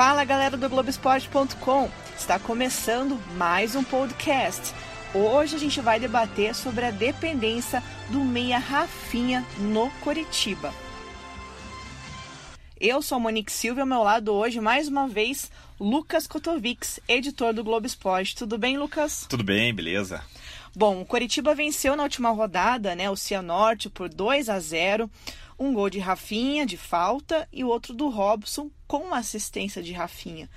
Fala galera do Globoesporte.com! Está começando mais um podcast. Hoje a gente vai debater sobre a dependência do meia Rafinha no Coritiba. Eu sou a Monique Silva e ao meu lado hoje, mais uma vez, Lucas Kotovics, editor do Globo Esporte. Tudo bem, Lucas? Tudo bem, beleza. Bom, o Coritiba venceu na última rodada, né, o Cianorte por 2 a 0 um gol de Rafinha, de falta, e o outro do Robson, com assistência de Rafinha.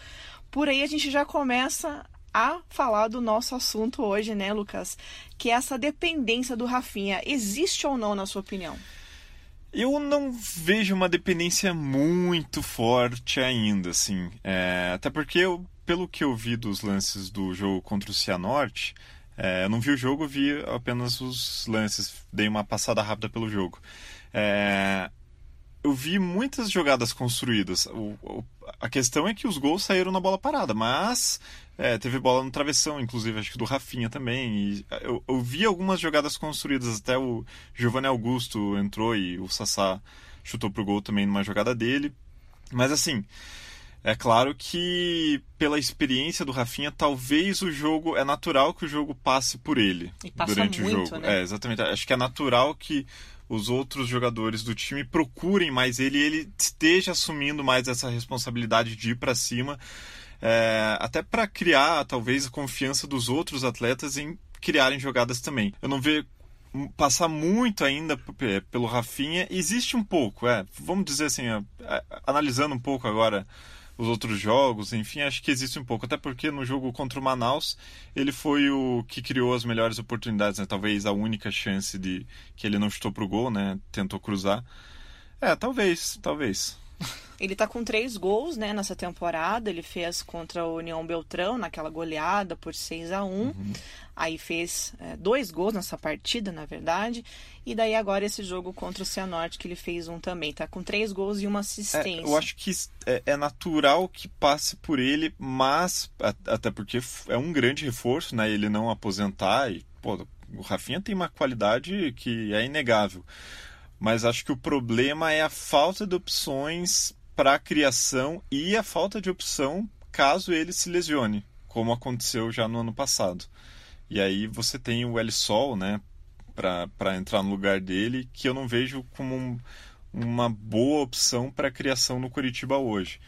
Por aí a gente já começa a falar do nosso assunto hoje, né, Lucas? Que é essa dependência do Rafinha. Existe ou não, na sua opinião? Eu não vejo uma dependência muito forte ainda, assim. É, até porque, eu, pelo que eu vi dos lances do jogo contra o Cianorte, é, eu não vi o jogo, vi apenas os lances, dei uma passada rápida pelo jogo. É, eu vi muitas jogadas construídas. O, o, a questão é que os gols saíram na bola parada, mas é, teve bola no travessão, inclusive acho que do Rafinha também. E eu, eu vi algumas jogadas construídas, até o Giovanni Augusto entrou e o Sassá chutou pro gol também numa jogada dele. Mas assim, é claro que pela experiência do Rafinha, talvez o jogo é natural que o jogo passe por ele durante muito, o jogo. Né? É, exatamente. Acho que é natural que os outros jogadores do time procurem mais ele ele esteja assumindo mais essa responsabilidade de ir para cima, é, até para criar talvez a confiança dos outros atletas em criarem jogadas também. Eu não vejo passar muito ainda pelo Rafinha, existe um pouco, é, vamos dizer assim, é, analisando um pouco agora os outros jogos, enfim, acho que existe um pouco. Até porque no jogo contra o Manaus, ele foi o que criou as melhores oportunidades, né? Talvez a única chance de que ele não chutou pro gol, né? Tentou cruzar. É, talvez, talvez. Ele tá com três gols, né, nessa temporada. Ele fez contra o União Beltrão, naquela goleada por 6 a 1 uhum. Aí fez é, dois gols nessa partida, na verdade. E daí agora esse jogo contra o Cianorte, que ele fez um também. Tá com três gols e uma assistência. É, eu acho que é, é, natural que passe por ele, mas até porque é um grande reforço, né? Ele não aposentar e, pô, o Rafinha tem uma qualidade que é inegável. Mas acho que o problema é a falta de opções para a criação e a falta de opção caso ele se lesione, como aconteceu já no ano passado. E aí você tem o El Sol, né, para entrar no lugar dele, que eu não vejo como um, uma boa opção para a criação no Curitiba hoje.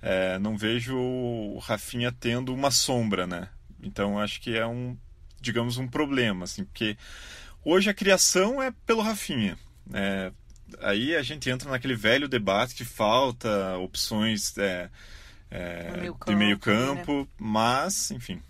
É, não vejo o Rafinha tendo uma sombra, né? Então acho que é um, digamos, um problema, assim, porque hoje a criação é pelo Rafinha. É, aí a gente entra naquele velho debate que falta opções é, é, meio de meio campo, né? mas, enfim.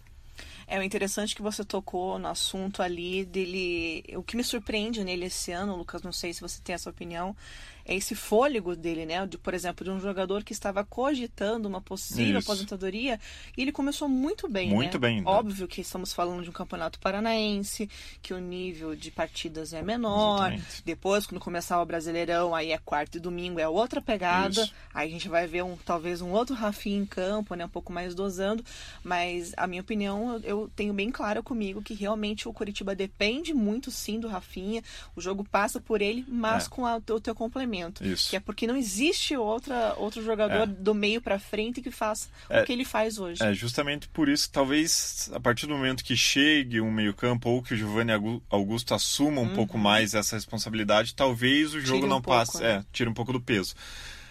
É o interessante que você tocou no assunto ali dele. O que me surpreende nele esse ano, Lucas, não sei se você tem essa opinião, é esse fôlego dele, né? De, por exemplo, de um jogador que estava cogitando uma possível Isso. aposentadoria e ele começou muito bem. Muito né? bem. Né? Óbvio que estamos falando de um campeonato paranaense, que o nível de partidas é menor. Exatamente. Depois, quando começar o Brasileirão, aí é quarto e domingo, é outra pegada. Isso. Aí a gente vai ver um, talvez um outro Rafinha em campo, né? Um pouco mais dosando. Mas a minha opinião, eu tenho bem clara comigo que realmente o Curitiba depende muito sim do Rafinha. O jogo passa por ele, mas é. com a, o teu complemento. Isso. Que é porque não existe outra, outro jogador é. do meio para frente que faça é, o que ele faz hoje. É justamente por isso, talvez a partir do momento que chegue um meio-campo ou que o Giovanni Augusto assuma um uhum. pouco mais essa responsabilidade, talvez o jogo tire não um passe, pouco, né? é, tire um pouco do peso.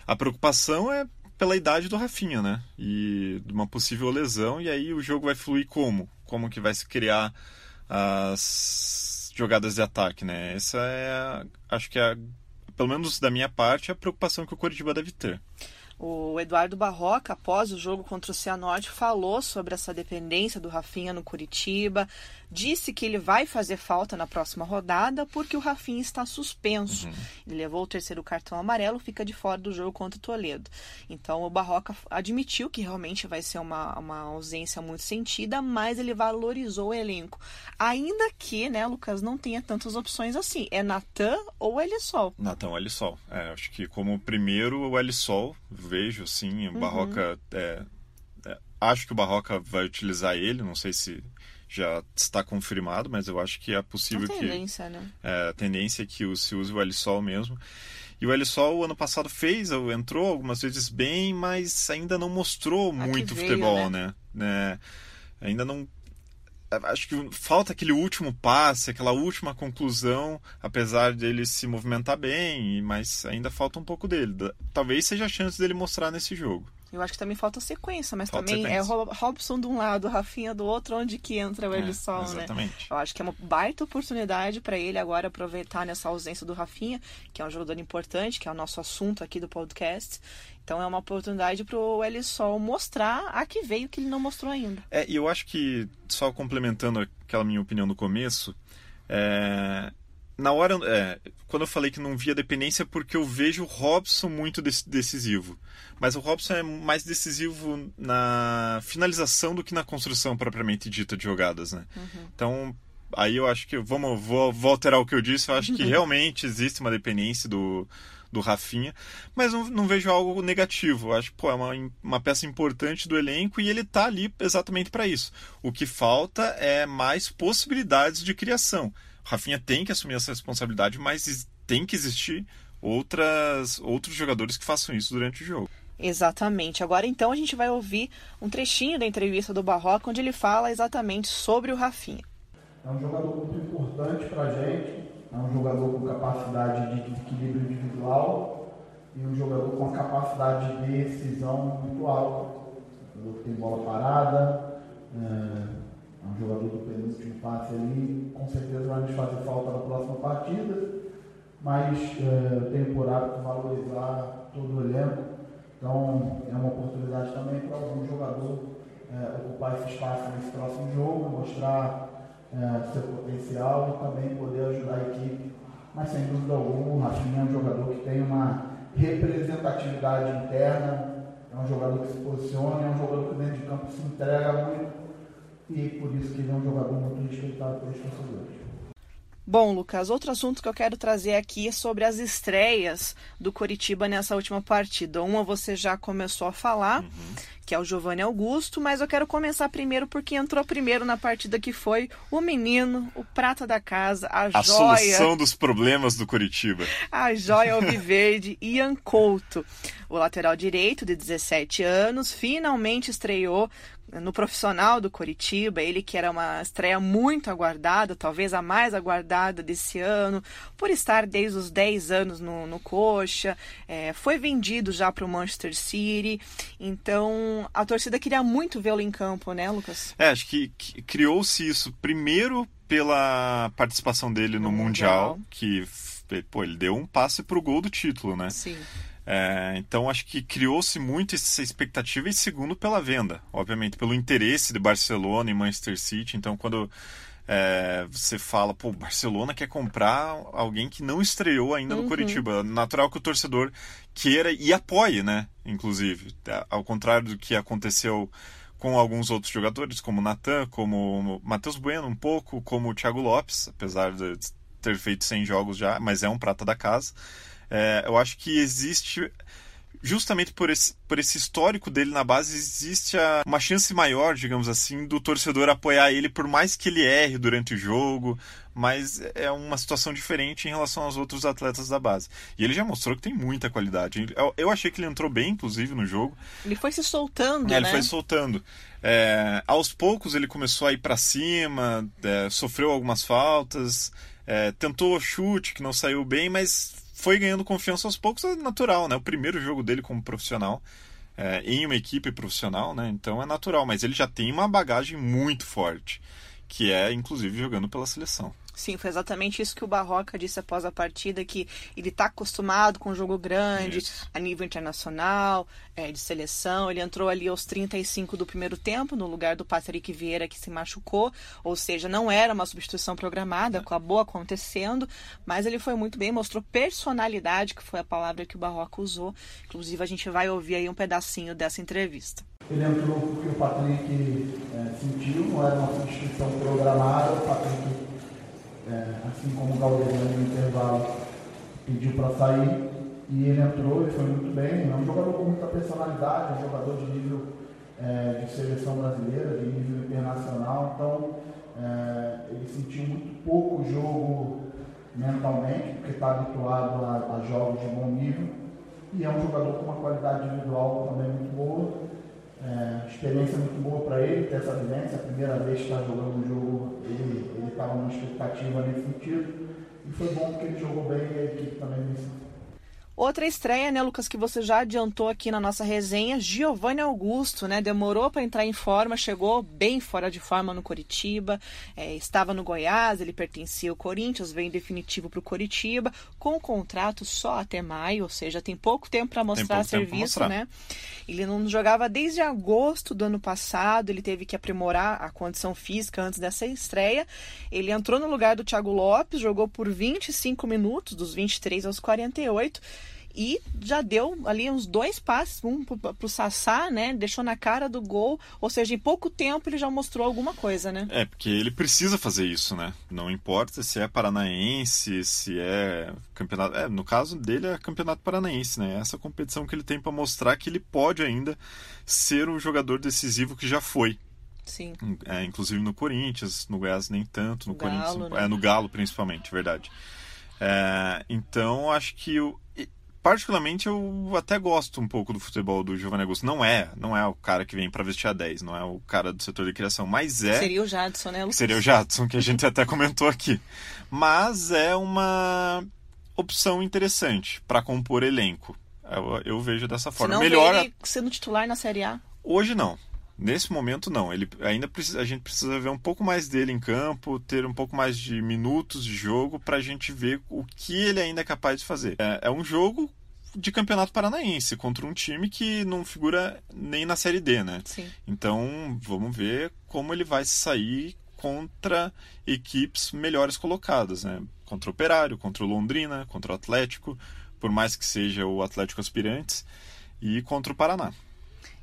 A preocupação é pela idade do Rafinha, né? E de uma possível lesão, e aí o jogo vai fluir como? Como que vai se criar as jogadas de ataque, né? Essa é, acho que é a pelo menos da minha parte, a preocupação que o Coritiba deve ter. O Eduardo Barroca, após o jogo contra o Cianorte, falou sobre essa dependência do Rafinha no Curitiba, disse que ele vai fazer falta na próxima rodada porque o Rafinha está suspenso. Uhum. Ele levou o terceiro cartão amarelo, fica de fora do jogo contra o Toledo. Então o Barroca admitiu que realmente vai ser uma, uma ausência muito sentida, mas ele valorizou o elenco. Ainda que, né, Lucas, não tenha tantas opções assim. É Natan ou Elisol? Natan ou Elisol. É, acho que como primeiro o Elisol, vejo sim, o uhum. Barroca. É, é, acho que o Barroca vai utilizar ele, não sei se já está confirmado, mas eu acho que é possível a tendência, que né? é, a tendência é que se use o L-Sol mesmo. E o Elisol, ano passado, fez, entrou algumas vezes bem, mas ainda não mostrou muito veio, futebol, né? né? É, ainda não acho que falta aquele último passe, aquela última conclusão, apesar dele se movimentar bem, mas ainda falta um pouco dele. Talvez seja a chance dele mostrar nesse jogo. Eu acho que também falta sequência, mas falta também sequência. é Robson de um lado, Rafinha do outro, onde que entra o Elisson, é, exatamente. né? Eu acho que é uma baita oportunidade para ele agora aproveitar nessa ausência do Rafinha, que é um jogador importante, que é o nosso assunto aqui do podcast. Então é uma oportunidade para o Elisol mostrar a que veio que ele não mostrou ainda. É, e eu acho que, só complementando aquela minha opinião no começo, é, na hora, é, quando eu falei que não via dependência, porque eu vejo o Robson muito decisivo. Mas o Robson é mais decisivo na finalização do que na construção propriamente dita de jogadas, né? Uhum. Então, aí eu acho que vamos vou, vou alterar o que eu disse. Eu acho que realmente existe uma dependência do, do Rafinha, mas não, não vejo algo negativo. Eu acho que pô, é uma, uma peça importante do elenco e ele tá ali exatamente para isso. O que falta é mais possibilidades de criação. Rafinha tem que assumir essa responsabilidade, mas tem que existir outras, outros jogadores que façam isso durante o jogo. Exatamente. Agora então a gente vai ouvir um trechinho da entrevista do Barroca onde ele fala exatamente sobre o Rafinha. É um jogador muito importante para a gente, é um jogador com capacidade de equilíbrio individual e um jogador com capacidade de decisão muito alta. Um jogador que tem bola parada, é é um jogador do penúltimo passe ali, com certeza vai nos fazer falta na próxima partida, mas é, tenho por hábito valorizar todo o elenco, então é uma oportunidade também para algum jogador é, ocupar esse espaço nesse próximo jogo, mostrar é, seu potencial e também poder ajudar a equipe. Mas sem dúvida alguma, o Rafinha é um jogador que tem uma representatividade interna, é um jogador que se posiciona, é um jogador que dentro de campo se entrega muito e por isso que ele é um jogador muito respeitado pelos torcedores. Bom, Lucas, outro assunto que eu quero trazer aqui é sobre as estreias do Coritiba nessa última partida. Uma você já começou a falar, uhum. que é o Giovanni Augusto, mas eu quero começar primeiro porque entrou primeiro na partida que foi o menino, o prata da casa, a, a joia. A solução dos problemas do Coritiba. A joia alviverde, Ian Couto. O lateral direito, de 17 anos, finalmente estreou no profissional do Coritiba, ele que era uma estreia muito aguardada, talvez a mais aguardada desse ano, por estar desde os 10 anos no, no Coxa, é, foi vendido já para o Manchester City, então a torcida queria muito vê-lo em campo, né, Lucas? É, acho que, que criou-se isso primeiro pela participação dele no, no mundial, mundial, que pô, ele deu um passe para o gol do título, né? Sim. É, então acho que criou-se muito essa expectativa e segundo pela venda, obviamente pelo interesse de Barcelona e Manchester City. Então quando é, você fala, pô, Barcelona quer comprar alguém que não estreou ainda uhum. no Curitiba, natural que o torcedor queira e apoie, né? Inclusive, ao contrário do que aconteceu com alguns outros jogadores, como Natan, como Matheus Bueno um pouco, como o Thiago Lopes, apesar de ter feito 100 jogos já, mas é um prata da casa. É, eu acho que existe justamente por esse, por esse histórico dele na base, existe a, uma chance maior, digamos assim, do torcedor apoiar ele, por mais que ele erre durante o jogo, mas é uma situação diferente em relação aos outros atletas da base. E ele já mostrou que tem muita qualidade. Eu, eu achei que ele entrou bem, inclusive, no jogo. Ele foi se soltando, é, né? Ele foi soltando. É, aos poucos ele começou a ir para cima, é, sofreu algumas faltas, é, tentou chute que não saiu bem, mas foi ganhando confiança aos poucos, é natural, né? O primeiro jogo dele como profissional, é, em uma equipe profissional, né? Então é natural, mas ele já tem uma bagagem muito forte, que é inclusive jogando pela seleção. Sim, foi exatamente isso que o Barroca disse após a partida, que ele está acostumado com um jogo grande, isso. a nível internacional, é, de seleção. Ele entrou ali aos 35 do primeiro tempo, no lugar do Patrick Vieira, que se machucou, ou seja, não era uma substituição programada, é. acabou acontecendo, mas ele foi muito bem, mostrou personalidade, que foi a palavra que o Barroca usou. Inclusive, a gente vai ouvir aí um pedacinho dessa entrevista. Ele entrou porque o Patrick é, sentiu, não era uma substituição programada, o Patrick é, assim como o Galdesani no intervalo pediu para sair, e ele entrou e foi muito bem. É um jogador com muita personalidade, um jogador de nível é, de seleção brasileira, de nível internacional, então é, ele sentiu muito pouco jogo mentalmente, porque está habituado a, a, jogos de bom nível. E é um jogador com uma qualidade individual também muito boa. É, experiência muito boa para ele ter essa vivência. A primeira vez que está jogando um jogo, ele estava numa expectativa nesse sentido. E foi bom porque ele jogou bem e a equipe também venceu. Outra estreia, né, Lucas, que você já adiantou aqui na nossa resenha, Giovanni Augusto, né, demorou para entrar em forma, chegou bem fora de forma no Coritiba, é, estava no Goiás, ele pertencia ao Corinthians, veio em definitivo para o Coritiba, com o contrato só até maio, ou seja, tem pouco tempo para mostrar serviço, mostrar. né? Ele não jogava desde agosto do ano passado, ele teve que aprimorar a condição física antes dessa estreia. Ele entrou no lugar do Thiago Lopes, jogou por 25 minutos, dos 23 aos 48 e já deu ali uns dois passes, um para o Sassá, né? Deixou na cara do gol, ou seja, em pouco tempo ele já mostrou alguma coisa, né? É, porque ele precisa fazer isso, né? Não importa se é paranaense, se é campeonato. É, no caso dele é campeonato paranaense, né? Essa competição que ele tem para mostrar que ele pode ainda ser o jogador decisivo que já foi. Sim. É, inclusive no Corinthians, no Goiás nem tanto, no, no Corinthians. Galo, né? É, no Galo principalmente, verdade. É, então acho que o, particularmente eu até gosto um pouco do futebol do Giovanni Augusto. Não é, não é o cara que vem para vestir a 10, não é o cara do setor de criação, mas é. Seria o Jadson, né, Lucas? Seria o Jadson, que a gente até comentou aqui. Mas é uma opção interessante para compor elenco. Eu, eu, vejo dessa forma. Você não Melhor ele sendo titular na Série A? Hoje não. Nesse momento não. Ele ainda precisa, a gente precisa ver um pouco mais dele em campo, ter um pouco mais de minutos de jogo para a gente ver o que ele ainda é capaz de fazer. É, é, um jogo de campeonato paranaense contra um time que não figura nem na série D, né? Sim. Então vamos ver como ele vai sair contra equipes melhores colocadas, né? Contra o Operário, contra o Londrina, contra o Atlético, por mais que seja o Atlético Aspirantes, e contra o Paraná.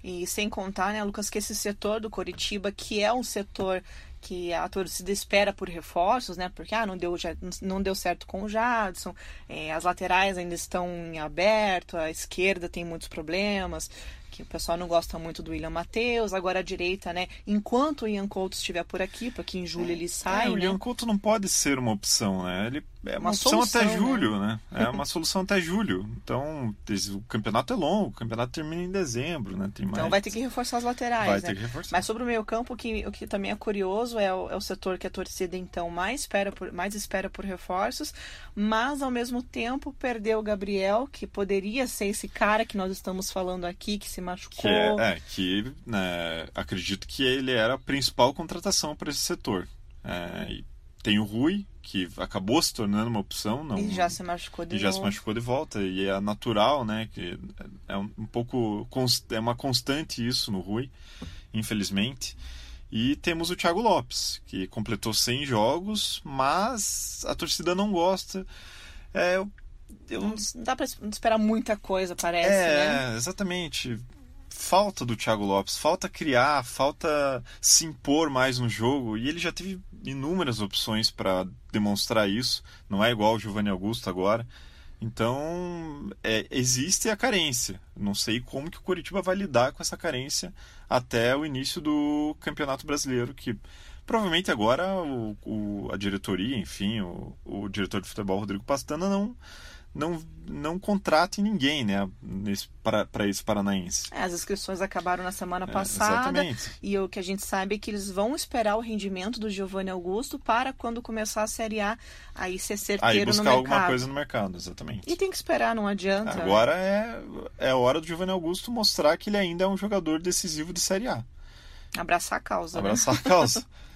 E sem contar, né, Lucas, que esse setor do Coritiba, que é um setor que a torcida espera por reforços, né? Porque ah, não deu, não deu certo com o Jadson, é, as laterais ainda estão em aberto, a esquerda tem muitos problemas que o pessoal não gosta muito do William Matheus, agora a direita, né? Enquanto o Ian Couto estiver por aqui, porque em julho é, ele sai. É, o né? Ian Couto não pode ser uma opção, né? Ele é uma, uma opção solução, até julho, né? né? É uma solução até julho. Então, o campeonato é longo, o campeonato termina em dezembro, né? Tem então mais... vai ter que reforçar as laterais. Vai né? ter que reforçar. Mas sobre o meio campo, o que, o que também é curioso é o, é o setor que a torcida então mais espera por, mais espera por reforços, mas ao mesmo tempo perdeu o Gabriel, que poderia ser esse cara que nós estamos falando aqui, que se machucou. Que é, é, que né, acredito que ele era a principal contratação para esse setor. É, tem o Rui, que acabou se tornando uma opção. Não, e já se machucou de e já se machucou de volta. E é natural, né? Que é um, um pouco. É uma constante isso no Rui, infelizmente. E temos o Thiago Lopes, que completou 100 jogos, mas a torcida não gosta. É, eu... Não dá para esperar muita coisa, parece, é, né? exatamente falta do Thiago Lopes, falta criar, falta se impor mais no jogo e ele já teve inúmeras opções para demonstrar isso, não é igual o Giovanni Augusto agora. Então, é, existe a carência. Não sei como que o Curitiba vai lidar com essa carência até o início do Campeonato Brasileiro, que provavelmente agora o, o a diretoria, enfim, o, o diretor de futebol, Rodrigo Pastana, não não, não contrate ninguém né, para esse paranaense. É, as inscrições acabaram na semana é, passada é, e o que a gente sabe é que eles vão esperar o rendimento do Giovanni Augusto para quando começar a Série A aí ser certeiro aí buscar no mercado. alguma coisa no mercado, exatamente. E tem que esperar, não adianta. Agora é, é a hora do Giovanni Augusto mostrar que ele ainda é um jogador decisivo de Série A. Abraçar a causa. Abraçar né? a causa.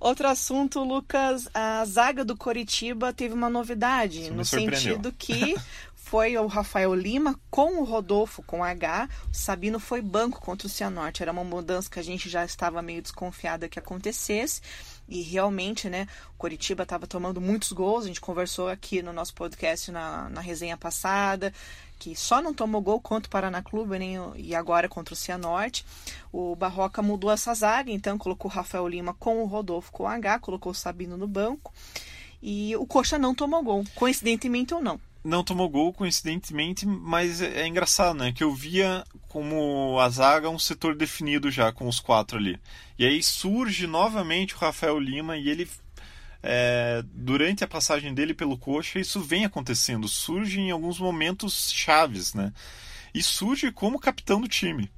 Outro assunto, Lucas, a zaga do Coritiba teve uma novidade, no sentido que foi o Rafael Lima com o Rodolfo com H, o Sabino foi banco contra o Cianorte. Era uma mudança que a gente já estava meio desconfiada que acontecesse. E realmente, né, o Coritiba estava tomando muitos gols. A gente conversou aqui no nosso podcast na, na resenha passada que só não tomou gol contra o Paraná Clube nem, e agora contra o Cianorte. O Barroca mudou essa zaga, então colocou o Rafael Lima com o Rodolfo com H, colocou o Sabino no banco. E o Coxa não tomou gol, coincidentemente ou não. Não tomou gol, coincidentemente, mas é, é engraçado, né? Que eu via como a zaga um setor definido já com os quatro ali. E aí surge novamente o Rafael Lima e ele é, durante a passagem dele pelo coxa, isso vem acontecendo, surge em alguns momentos chaves, né? E surge como capitão do time.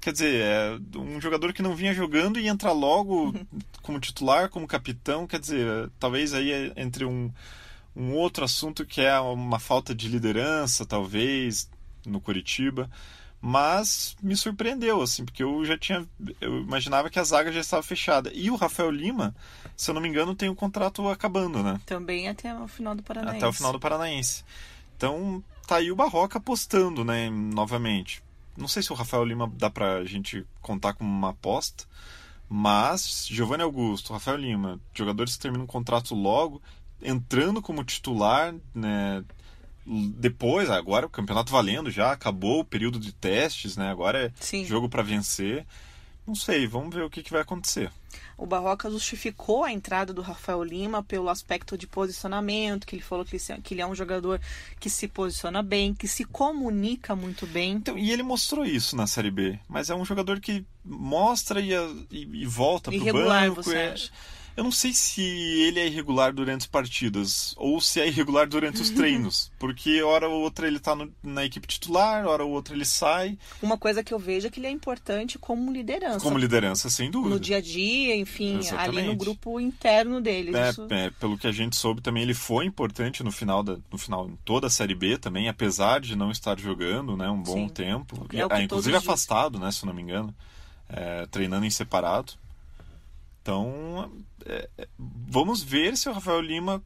Quer dizer, é um jogador que não vinha jogando e entra logo uhum. como titular, como capitão. Quer dizer, talvez aí é entre um, um outro assunto que é uma falta de liderança, talvez, no Curitiba. Mas me surpreendeu, assim, porque eu já tinha. Eu imaginava que a zaga já estava fechada. E o Rafael Lima, se eu não me engano, tem o um contrato acabando, né? Também até o final do Paranaense. Até o final do Paranaense. Então, tá aí o Barroca apostando, né, novamente. Não sei se o Rafael Lima dá pra gente contar como uma aposta, mas Giovanni Augusto, Rafael Lima, jogadores que terminam o contrato logo, entrando como titular, né, depois, agora o campeonato valendo já, acabou o período de testes, né? Agora é Sim. jogo para vencer. Não sei, vamos ver o que, que vai acontecer. O Barroca justificou a entrada do Rafael Lima pelo aspecto de posicionamento, que ele falou que ele, que ele é um jogador que se posiciona bem, que se comunica muito bem. Então, e ele mostrou isso na Série B, mas é um jogador que mostra e, e, e volta para o banco. Você é... acha? Eu não sei se ele é irregular durante as partidas ou se é irregular durante os treinos, porque hora ou outra ele tá no, na equipe titular, hora ou outra ele sai. Uma coisa que eu vejo é que ele é importante como liderança. Como liderança, sem dúvida. No dia a dia, enfim, Exatamente. ali no grupo interno dele. É, Isso... é, pelo que a gente soube também, ele foi importante no final da, no final em toda a série B também, apesar de não estar jogando, né, um bom Sim. tempo. É ah, inclusive afastado, né, se não me engano, é, treinando em separado. Então, vamos ver se o Rafael Lima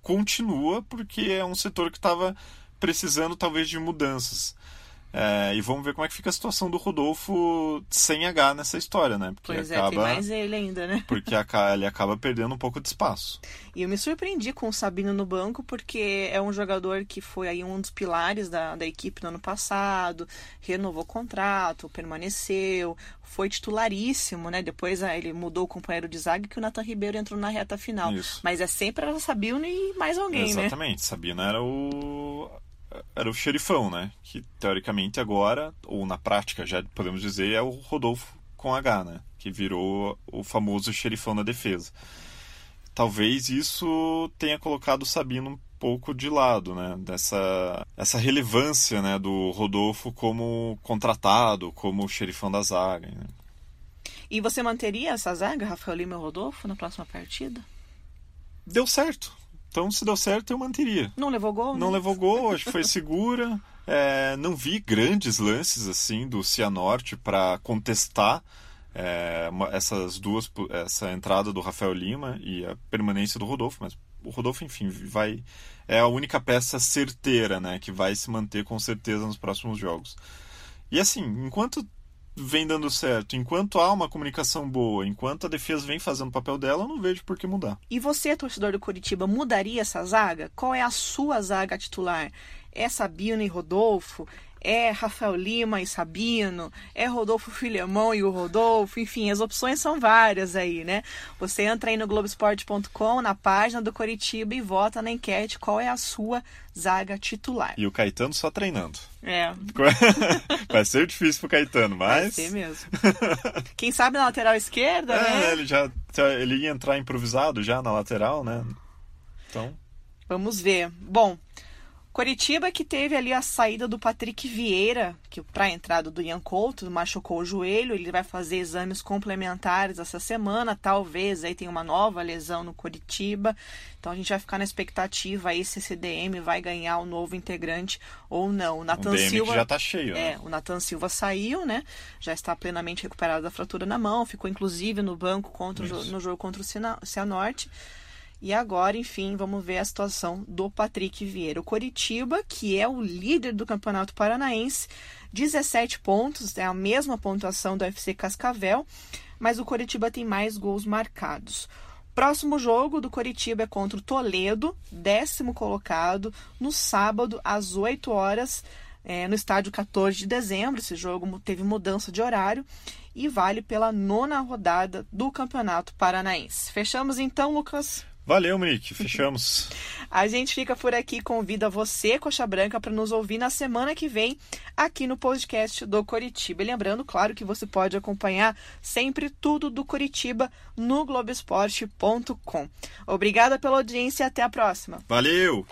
continua, porque é um setor que estava precisando talvez de mudanças. É, e vamos ver como é que fica a situação do Rodolfo sem H nessa história, né? Porque pois acaba, é, tem mais ele ainda, né? Porque ele acaba perdendo um pouco de espaço. E eu me surpreendi com o Sabino no banco, porque é um jogador que foi aí um dos pilares da, da equipe no ano passado, renovou o contrato, permaneceu, foi titularíssimo, né? Depois ah, ele mudou o companheiro de zaga que o Nathan Ribeiro entrou na reta final. Isso. Mas é sempre a Sabino e mais alguém, Exatamente. né? Exatamente. Sabino era o era o xerifão, né? Que teoricamente agora, ou na prática já podemos dizer, é o Rodolfo com H, né? Que virou o famoso xerifão da defesa. Talvez isso tenha colocado o Sabino um pouco de lado, né? Dessa essa relevância, né? Do Rodolfo como contratado, como xerifão da zaga. Né? E você manteria essa zaga, Rafael Lima e Rodolfo, na próxima partida? Deu certo. Então, se deu certo, eu manteria. Não levou gol? Não né? levou gol, acho que foi segura. É, não vi grandes lances assim do Cianorte para contestar é, essas duas, essa entrada do Rafael Lima e a permanência do Rodolfo, mas o Rodolfo, enfim, vai é a única peça certeira, né, que vai se manter com certeza nos próximos jogos. E assim, enquanto vem dando certo, enquanto há uma comunicação boa, enquanto a defesa vem fazendo o papel dela, eu não vejo por que mudar. E você, torcedor do Curitiba, mudaria essa zaga? Qual é a sua zaga titular? É Sabino e Rodolfo? É Rafael Lima e Sabino, é Rodolfo Filemão e o Rodolfo, enfim, as opções são várias aí, né? Você entra aí no Globoesporte.com, na página do Coritiba e vota na enquete qual é a sua zaga titular. E o Caetano só treinando. É. Vai ser difícil pro Caetano, mas. Vai ser mesmo. Quem sabe na lateral esquerda, é, né? Ele já. Ele ia entrar improvisado já na lateral, né? Então. Vamos ver. Bom, Coritiba que teve ali a saída do Patrick Vieira, que para a entrada do Ian Couto machucou o joelho, ele vai fazer exames complementares essa semana, talvez aí tenha uma nova lesão no Coritiba. Então a gente vai ficar na expectativa aí se esse DM vai ganhar o um novo integrante ou não. O Nathan Silva já tá cheio. É, né? o Nathan Silva saiu, né? Já está plenamente recuperado da fratura na mão, ficou inclusive no banco contra o, no jogo contra o Cianorte. E agora, enfim, vamos ver a situação do Patrick Vieira. O Coritiba, que é o líder do Campeonato Paranaense, 17 pontos, é a mesma pontuação do FC Cascavel, mas o Coritiba tem mais gols marcados. Próximo jogo do Coritiba é contra o Toledo, décimo colocado, no sábado, às 8 horas, é, no estádio 14 de dezembro. Esse jogo teve mudança de horário e vale pela nona rodada do Campeonato Paranaense. Fechamos então, Lucas? Valeu, Monique. Fechamos. A gente fica por aqui convida você, Coxa Branca, para nos ouvir na semana que vem aqui no podcast do Coritiba. E lembrando, claro, que você pode acompanhar sempre tudo do Coritiba no Globesport.com. Obrigada pela audiência e até a próxima. Valeu!